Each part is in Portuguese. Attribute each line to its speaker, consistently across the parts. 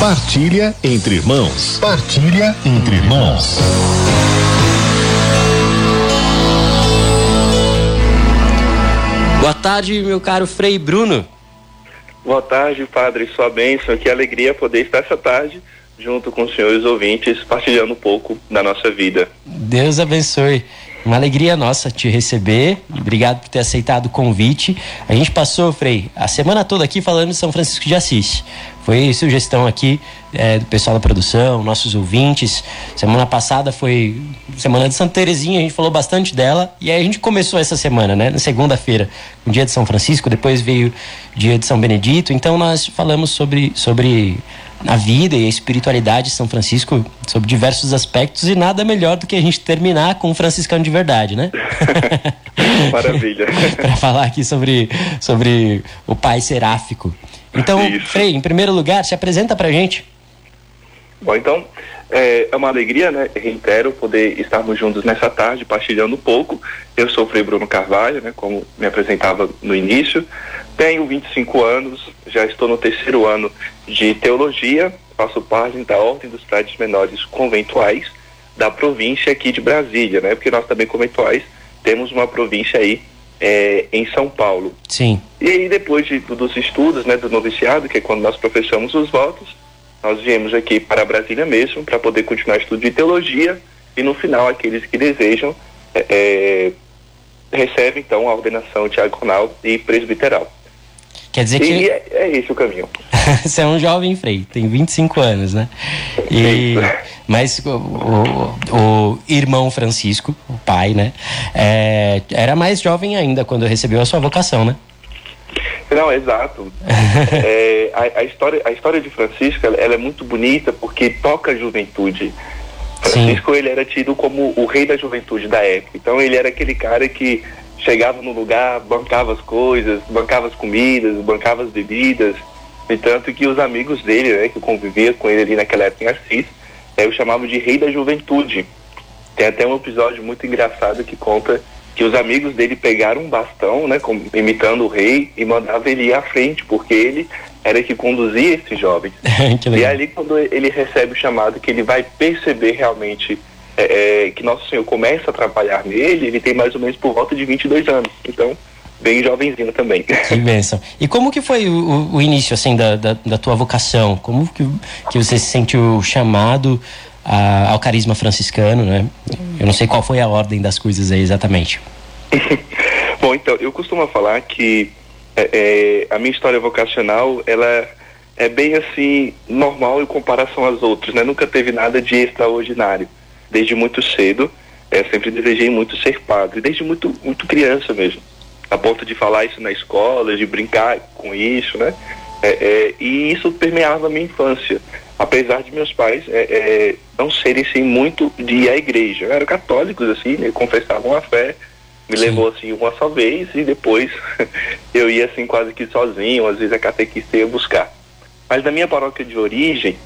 Speaker 1: Partilha entre irmãos. Partilha entre irmãos.
Speaker 2: Boa tarde, meu caro Frei Bruno.
Speaker 3: Boa tarde, Padre. Sua bênção. Que alegria poder estar essa tarde junto com os senhores ouvintes, partilhando um pouco da nossa vida.
Speaker 2: Deus abençoe. Uma alegria nossa te receber. Obrigado por ter aceitado o convite. A gente passou, Frei, a semana toda aqui falando de São Francisco de Assis. Foi sugestão aqui é, do pessoal da produção, nossos ouvintes. Semana passada foi Semana de Santa Terezinha, a gente falou bastante dela. E aí a gente começou essa semana, né? Na segunda-feira, o dia de São Francisco, depois veio o dia de São Benedito. Então nós falamos sobre, sobre a vida e a espiritualidade de São Francisco sobre diversos aspectos e nada melhor do que a gente terminar com um franciscano de verdade, né?
Speaker 3: Maravilha.
Speaker 2: Para falar aqui sobre, sobre o pai seráfico. Então, Isso. Frei, em primeiro lugar, se apresenta pra gente.
Speaker 3: Bom, então, é, é uma alegria, né? Reitero poder estarmos juntos nessa tarde, partilhando um pouco. Eu sou o Frei Bruno Carvalho, né? Como me apresentava no início. Tenho 25 anos, já estou no terceiro ano de teologia, faço parte da Ordem dos Frades Menores Conventuais da província aqui de Brasília, né? Porque nós também conventuais temos uma província aí é, em São Paulo.
Speaker 2: Sim.
Speaker 3: E aí depois de, dos estudos, né, do noviciado, que é quando nós professamos os votos, nós viemos aqui para Brasília mesmo para poder continuar estudo de teologia e no final aqueles que desejam é, é, recebem então a ordenação diaconal e presbiteral.
Speaker 2: Quer dizer que.
Speaker 3: E é, é esse o caminho.
Speaker 2: Você é um jovem frei, tem 25 anos, né? E, mas o, o, o, irmão Francisco, o pai, né? É, era mais jovem ainda quando recebeu a sua vocação, né?
Speaker 3: Não, exato. é, a, a, história, a história de Francisco ela, ela, é muito bonita porque toca a juventude. Francisco Sim. ele era tido como o rei da juventude da época. Então ele era aquele cara que chegava no lugar, bancava as coisas, bancava as comidas, bancava as bebidas. E tanto que os amigos dele, né, que convivia com ele ali naquela época em Assis, é, eu chamava de rei da juventude. Tem até um episódio muito engraçado que conta que os amigos dele pegaram um bastão, né, imitando o rei, e mandavam ele ir à frente, porque ele era que conduzia esses jovens. e ali, quando ele recebe o chamado, que ele vai perceber realmente é, é, que Nosso Senhor começa a trabalhar nele, ele tem mais ou menos por volta de 22 anos. Então, bem jovenzinho também.
Speaker 2: Que bênção. E como que foi o, o início, assim, da, da, da, tua vocação? Como que, que você se sentiu chamado a, ao carisma franciscano, né? Eu não sei qual foi a ordem das coisas aí exatamente.
Speaker 3: Bom, então, eu costumo falar que é, é, a minha história vocacional, ela é bem assim, normal em comparação às outras, né? Nunca teve nada de extraordinário desde muito cedo. É, sempre desejei muito ser padre, desde muito, muito criança mesmo. A ponto de falar isso na escola, de brincar com isso, né? É, é, e isso permeava a minha infância. Apesar de meus pais é, é, não serem assim, muito de ir à igreja. Eram católicos, assim, né? confessavam a fé. Me Sim. levou assim uma só vez e depois eu ia assim quase que sozinho, às vezes a catequista ia buscar. Mas na minha paróquia de origem,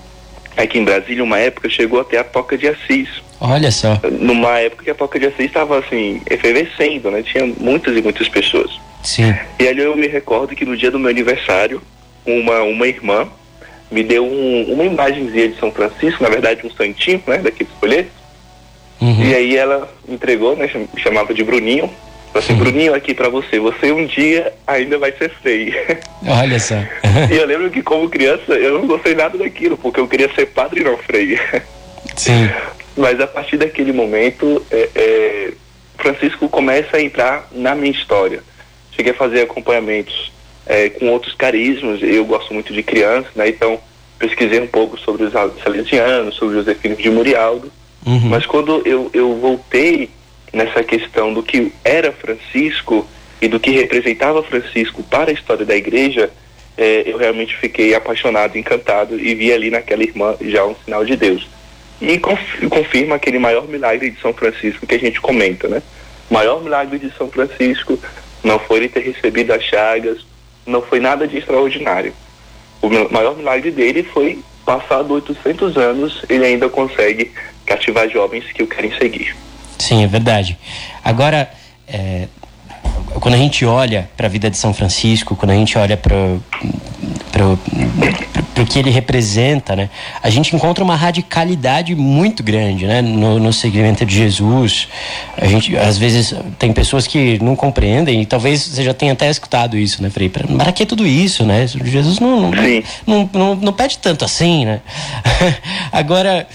Speaker 3: aqui em Brasília, uma época chegou até a Toca de Assis.
Speaker 2: Olha só.
Speaker 3: Numa época que a Toca de Assis estava assim, efervescendo, né? Tinha muitas e muitas pessoas.
Speaker 2: Sim.
Speaker 3: E ali eu me recordo que no dia do meu aniversário, uma, uma irmã me deu um, uma imagenzinha de São Francisco, na verdade um santinho, né? Daqueles folhetos. Uhum. E aí ela entregou, né? Me chamava de Bruninho. Falei assim, uhum. Bruninho, aqui para você, você um dia ainda vai ser feio.
Speaker 2: Olha só.
Speaker 3: e eu lembro que como criança eu não gostei nada daquilo, porque eu queria ser padre e não freio.
Speaker 2: Sim.
Speaker 3: Mas a partir daquele momento, é, é, Francisco começa a entrar na minha história. Cheguei a fazer acompanhamentos é, com outros carismas, eu gosto muito de crianças, né? Então pesquisei um pouco sobre os salesianos, sobre os Josefino de Murialdo. Uhum. Mas quando eu, eu voltei nessa questão do que era Francisco e do que representava Francisco para a história da igreja, é, eu realmente fiquei apaixonado, encantado e vi ali naquela irmã já um sinal de Deus e confirma aquele maior milagre de São Francisco que a gente comenta, né? O maior milagre de São Francisco não foi ele ter recebido as chagas, não foi nada de extraordinário. O maior milagre dele foi, passado 800 anos, ele ainda consegue cativar jovens que o querem seguir.
Speaker 2: Sim, é verdade. Agora, é, quando a gente olha para a vida de São Francisco, quando a gente olha para o que ele representa, né? A gente encontra uma radicalidade muito grande, né? No, no segmento de Jesus, a gente às vezes tem pessoas que não compreendem e talvez você já tenha até escutado isso, né, Frei? Para que tudo isso, né? Jesus não não, não, não, não pede tanto assim, né? Agora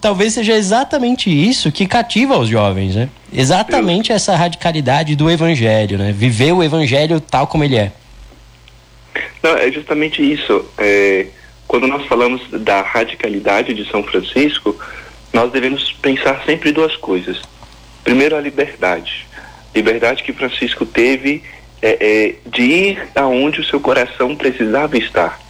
Speaker 2: talvez seja exatamente isso que cativa os jovens, né? Exatamente essa radicalidade do evangelho, né? Viver o evangelho tal como ele é.
Speaker 3: Não, é justamente isso. É, quando nós falamos da radicalidade de São Francisco, nós devemos pensar sempre duas coisas. Primeiro, a liberdade. Liberdade que Francisco teve é, é, de ir aonde o seu coração precisava estar.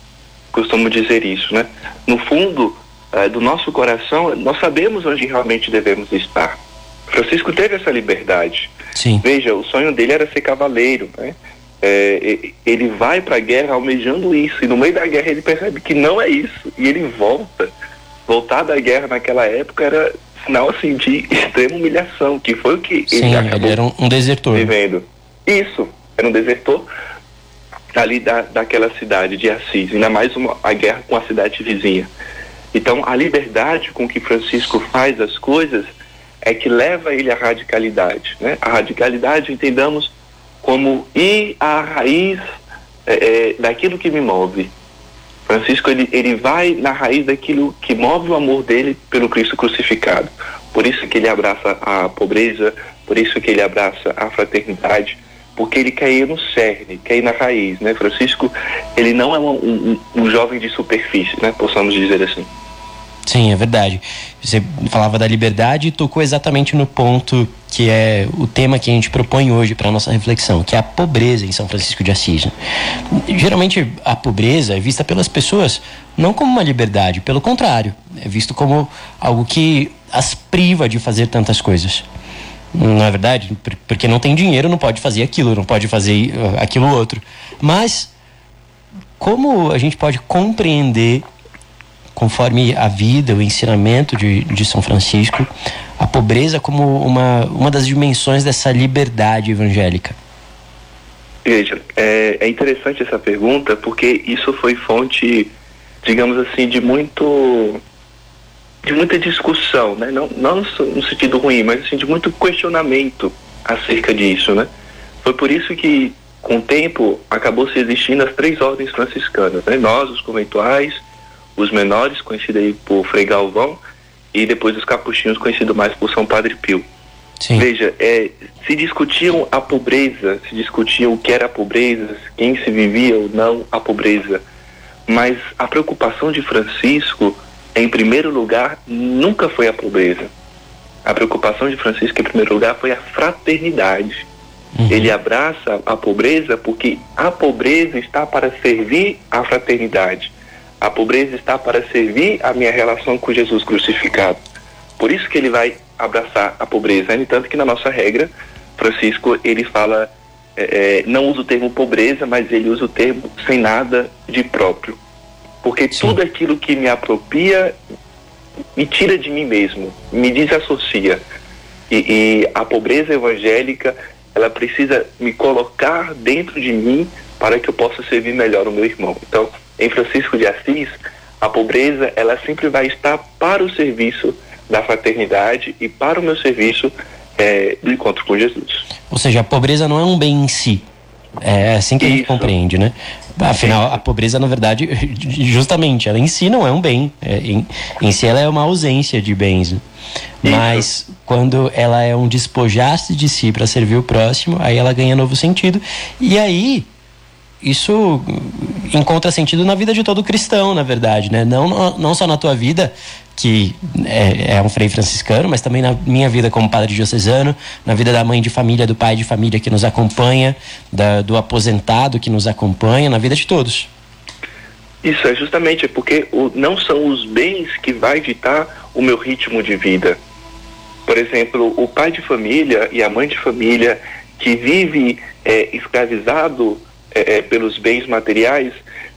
Speaker 3: Costumo dizer isso, né? No fundo é, do nosso coração, nós sabemos onde realmente devemos estar. Francisco teve essa liberdade.
Speaker 2: Sim.
Speaker 3: Veja, o sonho dele era ser cavaleiro, né? é, ele vai para a guerra almejando isso e no meio da guerra ele percebe que não é isso e ele volta. Voltar da guerra naquela época era sinal assim de extrema humilhação, que foi o que
Speaker 2: Sim, ele acabou ele era um, um desertor.
Speaker 3: Vivendo. Isso, era um desertor ali da, daquela cidade de Assis, ainda mais uma, a guerra com a cidade vizinha. Então, a liberdade com que Francisco faz as coisas é que leva ele à radicalidade. Né? A radicalidade, entendamos, como ir à raiz é, é, daquilo que me move. Francisco ele, ele vai na raiz daquilo que move o amor dele pelo Cristo crucificado. Por isso que ele abraça a pobreza, por isso que ele abraça a fraternidade, porque ele quer ir no cerne, quer ir na raiz, né? Francisco, ele não é um, um, um jovem de superfície, né? Possamos dizer assim.
Speaker 2: Sim, é verdade. Você falava da liberdade e tocou exatamente no ponto que é o tema que a gente propõe hoje para nossa reflexão, que é a pobreza em São Francisco de Assis. Né? Geralmente a pobreza é vista pelas pessoas não como uma liberdade, pelo contrário, é visto como algo que as priva de fazer tantas coisas. Não é verdade? Porque não tem dinheiro, não pode fazer aquilo, não pode fazer uh, aquilo outro. Mas como a gente pode compreender conforme a vida, o ensinamento de, de São Francisco, a pobreza como uma, uma das dimensões dessa liberdade evangélica?
Speaker 3: Veja, é, é interessante essa pergunta porque isso foi fonte, digamos assim, de muito de muita discussão, né? Não, não no sentido ruim, mas assim, de muito questionamento acerca disso, né? Foi por isso que, com o tempo, acabou se existindo as três ordens franciscanas, né? Nós, os conventuais, os menores, conhecido aí por Frei Galvão, e depois os capuchinhos, conhecido mais por São Padre Pio.
Speaker 2: Sim.
Speaker 3: Veja, é, se discutiam a pobreza, se discutiam o que era a pobreza, quem se vivia ou não a pobreza, mas a preocupação de Francisco, em primeiro lugar, nunca foi a pobreza. A preocupação de Francisco, em primeiro lugar, foi a fraternidade. Uhum. Ele abraça a pobreza porque a pobreza está para servir à fraternidade. A pobreza está para servir a minha relação com Jesus crucificado. Por isso que ele vai abraçar a pobreza. No entanto que na nossa regra, Francisco, ele fala, é, é, não usa o termo pobreza, mas ele usa o termo sem nada de próprio. Porque tudo aquilo que me apropria me tira de mim mesmo, me desassocia. E, e a pobreza evangélica, ela precisa me colocar dentro de mim para que eu possa servir melhor o meu irmão. Então, em Francisco de Assis, a pobreza ela sempre vai estar para o serviço da fraternidade e para o meu serviço é, do encontro com Jesus.
Speaker 2: Ou seja, a pobreza não é um bem em si. É assim que Isso. a gente compreende, né? Afinal, a pobreza, na verdade, justamente, ela em si não é um bem. É, em, em si, ela é uma ausência de bens. Mas quando ela é um despojar-se de si para servir o próximo, aí ela ganha novo sentido. E aí isso encontra sentido na vida de todo cristão, na verdade, né? Não, não só na tua vida, que é, é, um frei franciscano, mas também na minha vida como padre diocesano, na vida da mãe de família, do pai de família que nos acompanha, da, do aposentado que nos acompanha, na vida de todos.
Speaker 3: Isso é justamente porque o, não são os bens que vai ditar o meu ritmo de vida. Por exemplo, o pai de família e a mãe de família que vive é, escravizado é, é, pelos bens materiais,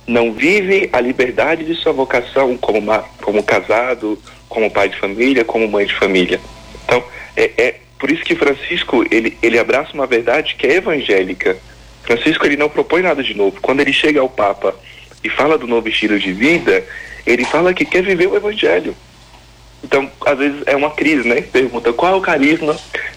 Speaker 3: não vive a liberdade de sua vocação como, como casado, como pai de família, como mãe de família. Então, é, é por isso que Francisco, ele, ele abraça uma verdade que é evangélica. Francisco, ele não propõe nada de novo. Quando ele chega ao Papa e fala do novo estilo de vida, ele fala que quer viver o evangelho. Então, às vezes é uma crise, né? Pergunta qual é o carisma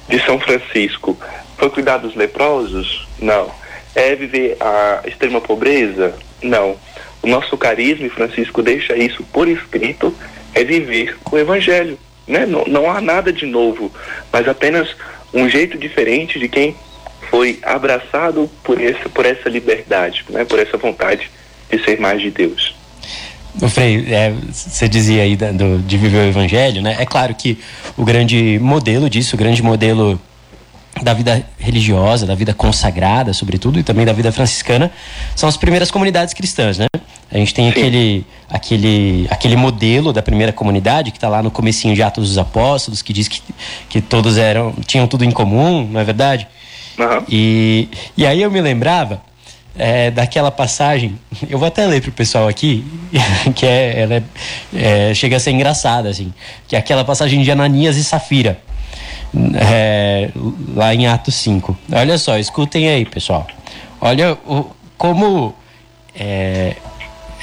Speaker 3: de São Francisco? Foi cuidar dos leprosos? Não. É viver a extrema pobreza? Não. O nosso carisma, e Francisco deixa isso por escrito, é viver o evangelho. Né? Não, não há nada de novo, mas apenas um jeito diferente de quem foi abraçado por essa, por essa liberdade, né? por essa vontade de ser mais de Deus.
Speaker 2: O Frei, é, você dizia aí do, de viver o evangelho, né? É claro que o grande modelo disso, o grande modelo da vida religiosa, da vida consagrada, sobretudo, e também da vida franciscana, são as primeiras comunidades cristãs, né? A gente tem aquele, aquele, aquele modelo da primeira comunidade que está lá no comecinho de Atos dos Apóstolos, que diz que, que todos eram tinham tudo em comum, não é verdade? Uhum. E, e aí eu me lembrava é, daquela passagem, eu vou até ler pro pessoal aqui, que é, ela é, é, chega a ser engraçada, assim, que é aquela passagem de Ananias e Safira, é, lá em Atos 5. Olha só, escutem aí, pessoal. Olha o, como é,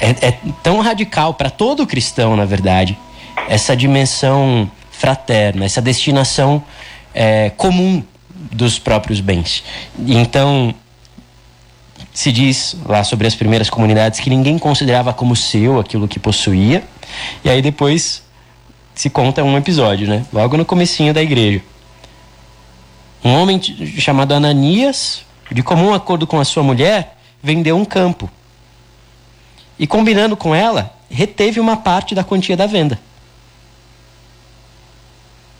Speaker 2: é, é tão radical para todo cristão, na verdade, essa dimensão fraterna, essa destinação é, comum dos próprios bens. Então, se diz lá sobre as primeiras comunidades que ninguém considerava como seu aquilo que possuía. E aí depois se conta um episódio, né? Logo no comecinho da igreja. Um homem chamado Ananias, de comum acordo com a sua mulher, vendeu um campo. E combinando com ela, reteve uma parte da quantia da venda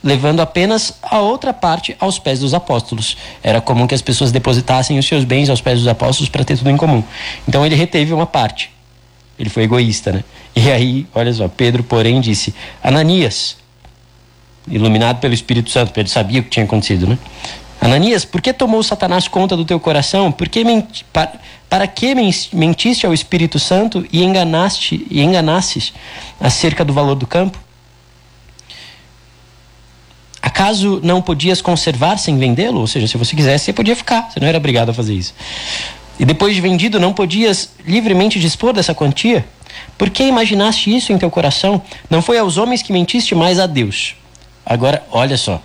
Speaker 2: levando apenas a outra parte aos pés dos apóstolos. Era comum que as pessoas depositassem os seus bens aos pés dos apóstolos para ter tudo em comum. Então ele reteve uma parte. Ele foi egoísta, né? E aí, olha só, Pedro, porém, disse: Ananias, iluminado pelo Espírito Santo, Pedro sabia o que tinha acontecido, né? Ananias, por que tomou Satanás conta do teu coração? Por que menti, para, para que mentiste ao Espírito Santo e enganaste e enganasses acerca do valor do campo? Acaso não podias conservar sem vendê-lo? Ou seja, se você quisesse, você podia ficar, você não era obrigado a fazer isso. E depois de vendido, não podias livremente dispor dessa quantia? Por que imaginaste isso em teu coração? Não foi aos homens que mentiste, mas a Deus. Agora, olha só.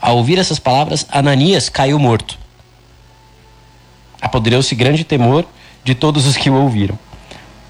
Speaker 2: Ao ouvir essas palavras, Ananias caiu morto. Apoderou-se grande temor de todos os que o ouviram.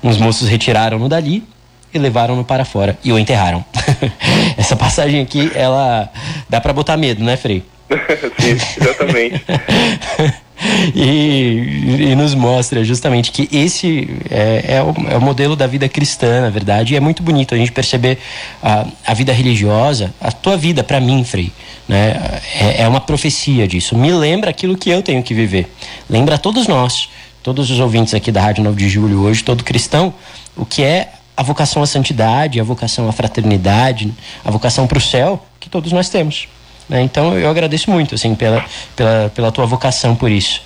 Speaker 2: Os moços retiraram-no dali e levaram-no para fora e o enterraram. Essa passagem aqui, ela dá para botar medo, né, Frei?
Speaker 3: Sim, exatamente.
Speaker 2: e, e, nos mostra justamente que esse é, é, o, é, o, modelo da vida cristã, na verdade, e é muito bonito a gente perceber a, a vida religiosa, a tua vida, para mim, Frei, né, é, é uma profecia disso. Me lembra aquilo que eu tenho que viver. Lembra a todos nós, todos os ouvintes aqui da Rádio 9 de Julho hoje, todo cristão, o que é a vocação à santidade, a vocação à fraternidade, a vocação para o céu que todos nós temos. Né? Então eu agradeço muito assim pela, pela, pela tua vocação por isso,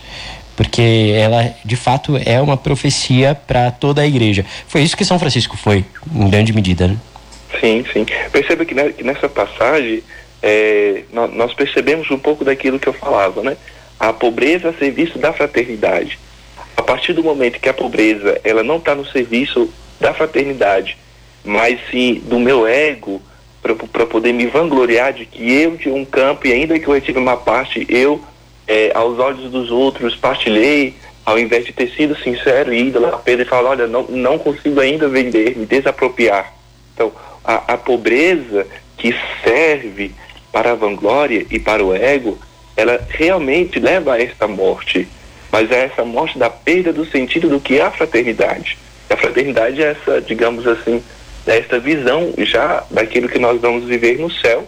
Speaker 2: porque ela de fato é uma profecia para toda a igreja. Foi isso que São Francisco foi, em grande medida. Né?
Speaker 3: Sim, sim. Perceba que, que nessa passagem é, nós, nós percebemos um pouco daquilo que eu falava, né? A pobreza a serviço da fraternidade. A partir do momento que a pobreza ela não está no serviço da fraternidade, mas sim do meu ego para poder me vangloriar de que eu tinha um campo e ainda que eu tive uma parte, eu, é, aos olhos dos outros, partilhei, ao invés de ter sido sincero e ido lá a Pedro e falar, olha, não, não consigo ainda vender, me desapropriar. Então, a, a pobreza que serve para a vanglória e para o ego, ela realmente leva a esta morte, mas é essa morte da perda do sentido do que é a fraternidade. A fraternidade é essa, digamos assim, essa visão já daquilo que nós vamos viver no céu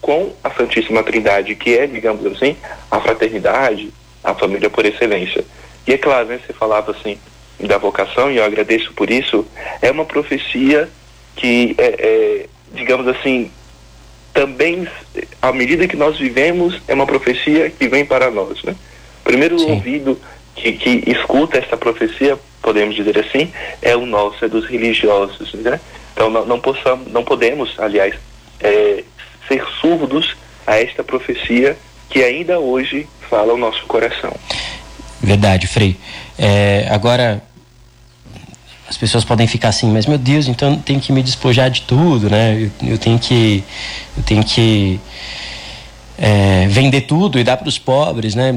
Speaker 3: com a Santíssima Trindade, que é, digamos assim, a fraternidade, a família por excelência. E é claro, né, você falava assim da vocação, e eu agradeço por isso, é uma profecia que, é, é, digamos assim, também, à medida que nós vivemos, é uma profecia que vem para nós. Né? Primeiro Sim. ouvido que, que escuta essa profecia podemos dizer assim, é o nosso, é dos religiosos, né? Então não, não, possamos, não podemos, aliás, é, ser surdos a esta profecia que ainda hoje fala o nosso coração.
Speaker 2: Verdade, Frei. É, agora, as pessoas podem ficar assim, mas meu Deus, então tenho que me despojar de tudo, né? Eu, eu tenho que eu tenho que é, vender tudo e dar para os pobres, né?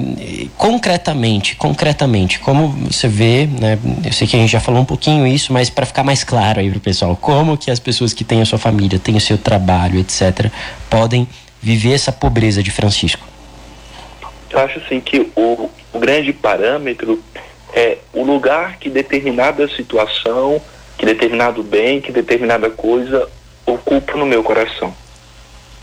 Speaker 2: Concretamente, concretamente, como você vê, né? Eu sei que a gente já falou um pouquinho isso, mas para ficar mais claro aí para o pessoal, como que as pessoas que têm a sua família, têm o seu trabalho, etc., podem viver essa pobreza de Francisco?
Speaker 3: Eu acho assim que o, o grande parâmetro é o lugar que determinada situação, que determinado bem, que determinada coisa ocupa no meu coração.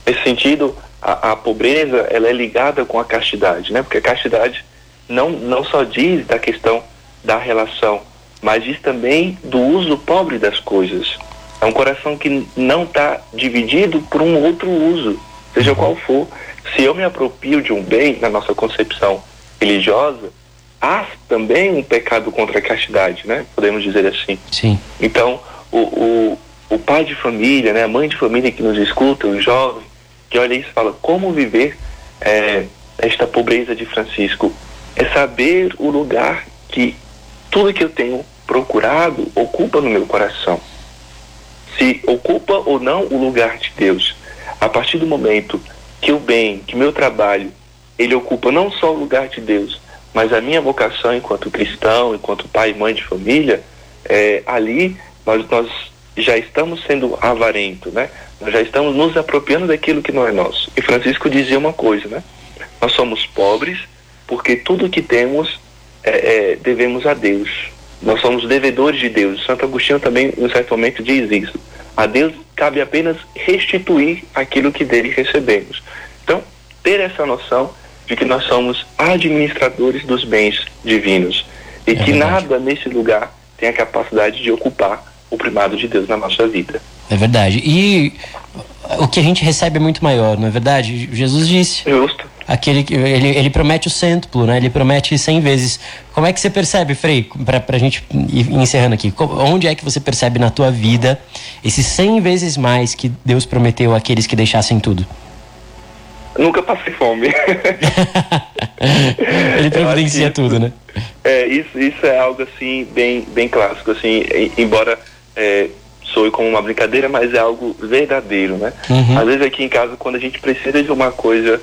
Speaker 3: Nesse sentido, a, a, pobreza ela é ligada com a castidade, né? Porque a castidade não, não só diz da questão da relação, mas diz também do uso pobre das coisas. É um coração que não está dividido por um outro uso, seja qual for. Se eu me aproprio de um bem na nossa concepção religiosa, há também um pecado contra a castidade, né? Podemos dizer assim.
Speaker 2: Sim.
Speaker 3: Então, o, o, o pai de família, né? a mãe de família que nos escuta, o jovem, que olha isso e fala como viver é, esta pobreza de Francisco é saber o lugar que tudo que eu tenho procurado ocupa no meu coração. Se ocupa ou não o lugar de Deus. A partir do momento que o bem, que meu trabalho, ele ocupa não só o lugar de Deus, mas a minha vocação enquanto cristão, enquanto pai e mãe de família, é, ali nós, nós já estamos sendo avarento, né? Nós já estamos nos apropriando daquilo que não é nosso. E Francisco dizia uma coisa, né? Nós somos pobres porque tudo que temos é, é, devemos a Deus. Nós somos devedores de Deus. Santo Agostinho também, em um certo momento, diz isso. A Deus cabe apenas restituir aquilo que dele recebemos. Então, ter essa noção de que nós somos administradores dos bens divinos e é que verdade. nada nesse lugar tem a capacidade de ocupar o primado de Deus na nossa vida.
Speaker 2: É verdade. E o que a gente recebe é muito maior, não é verdade? Jesus disse.
Speaker 3: Justo.
Speaker 2: Aquele, ele, ele promete o cêntuplo, né? Ele promete cem vezes. Como é que você percebe, Frei, para a gente ir encerrando aqui, onde é que você percebe na tua vida esses cem vezes mais que Deus prometeu àqueles que deixassem tudo?
Speaker 3: Nunca passei fome.
Speaker 2: ele providencia tudo, né?
Speaker 3: É, isso, isso é algo assim bem, bem clássico, assim, embora é, soe como uma brincadeira, mas é algo verdadeiro, né? Uhum. Às vezes aqui em casa, quando a gente precisa de uma coisa,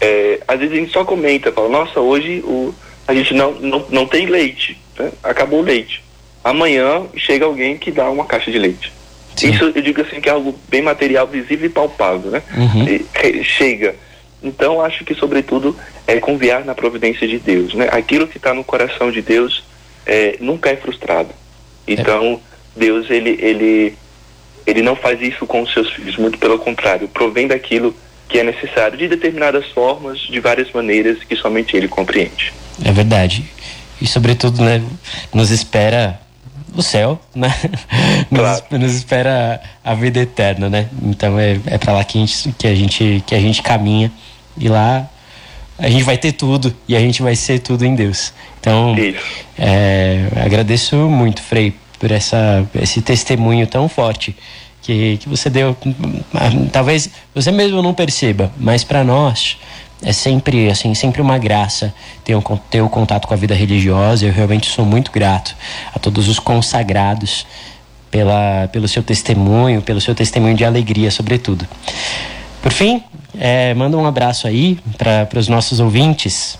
Speaker 3: é, às vezes a gente só comenta, fala, nossa, hoje o, a gente não, não, não tem leite, né? acabou o leite. Amanhã chega alguém que dá uma caixa de leite. Sim. Isso eu digo assim que é algo bem material, visível e palpável, né? Uhum. E, chega. Então acho que sobretudo é confiar na providência de Deus, né? Aquilo que está no coração de Deus é, nunca é frustrado. Então é Deus ele, ele, ele não faz isso com os seus filhos, muito pelo contrário, provém daquilo que é necessário de determinadas formas, de várias maneiras que somente ele compreende.
Speaker 2: É verdade. E sobretudo, né, nos espera o céu, né? Claro. Nos, nos, espera a vida eterna, né? Então é, é para lá que a, gente, que, a gente, que a gente caminha e lá a gente vai ter tudo e a gente vai ser tudo em Deus. Então, é, agradeço muito, Frei, por essa, esse testemunho tão forte que, que você deu. Talvez você mesmo não perceba, mas para nós é sempre assim sempre uma graça ter, um, ter o contato com a vida religiosa. Eu realmente sou muito grato a todos os consagrados pela, pelo seu testemunho, pelo seu testemunho de alegria, sobretudo. Por fim, é, manda um abraço aí para os nossos ouvintes.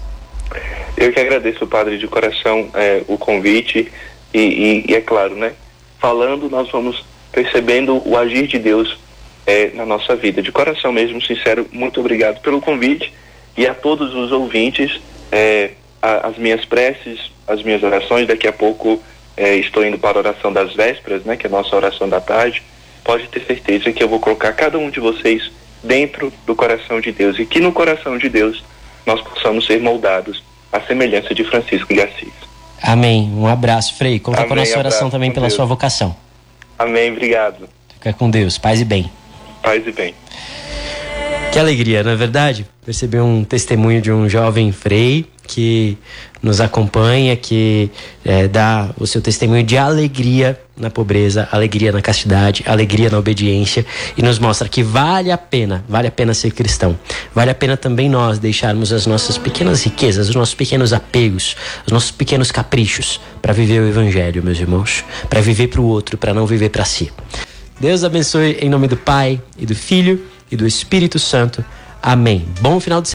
Speaker 3: Eu que agradeço, Padre, de coração é, o convite e, e, e, é claro, né? Falando, nós vamos percebendo o agir de Deus é, na nossa vida. De coração mesmo, sincero, muito obrigado pelo convite e a todos os ouvintes, é, a, as minhas preces, as minhas orações. Daqui a pouco é, estou indo para a oração das vésperas, né? Que é a nossa oração da tarde. Pode ter certeza que eu vou colocar cada um de vocês dentro do coração de Deus e que no coração de Deus nós possamos ser moldados à semelhança de Francisco de Assis.
Speaker 2: Amém. Um abraço, Frei. Conta Amém, com a nossa oração também pela Deus. sua vocação.
Speaker 3: Amém. Obrigado.
Speaker 2: Fica com Deus. Paz e bem.
Speaker 3: Paz e bem.
Speaker 2: Que alegria, não é verdade? Perceber um testemunho de um jovem Frei que nos acompanha, que é, dá o seu testemunho de alegria na pobreza, alegria na castidade, alegria na obediência e nos mostra que vale a pena, vale a pena ser cristão. Vale a pena também nós deixarmos as nossas pequenas riquezas, os nossos pequenos apegos, os nossos pequenos caprichos para viver o evangelho, meus irmãos, para viver para o outro, para não viver para si. Deus abençoe em nome do Pai e do Filho e do Espírito Santo. Amém. Bom final de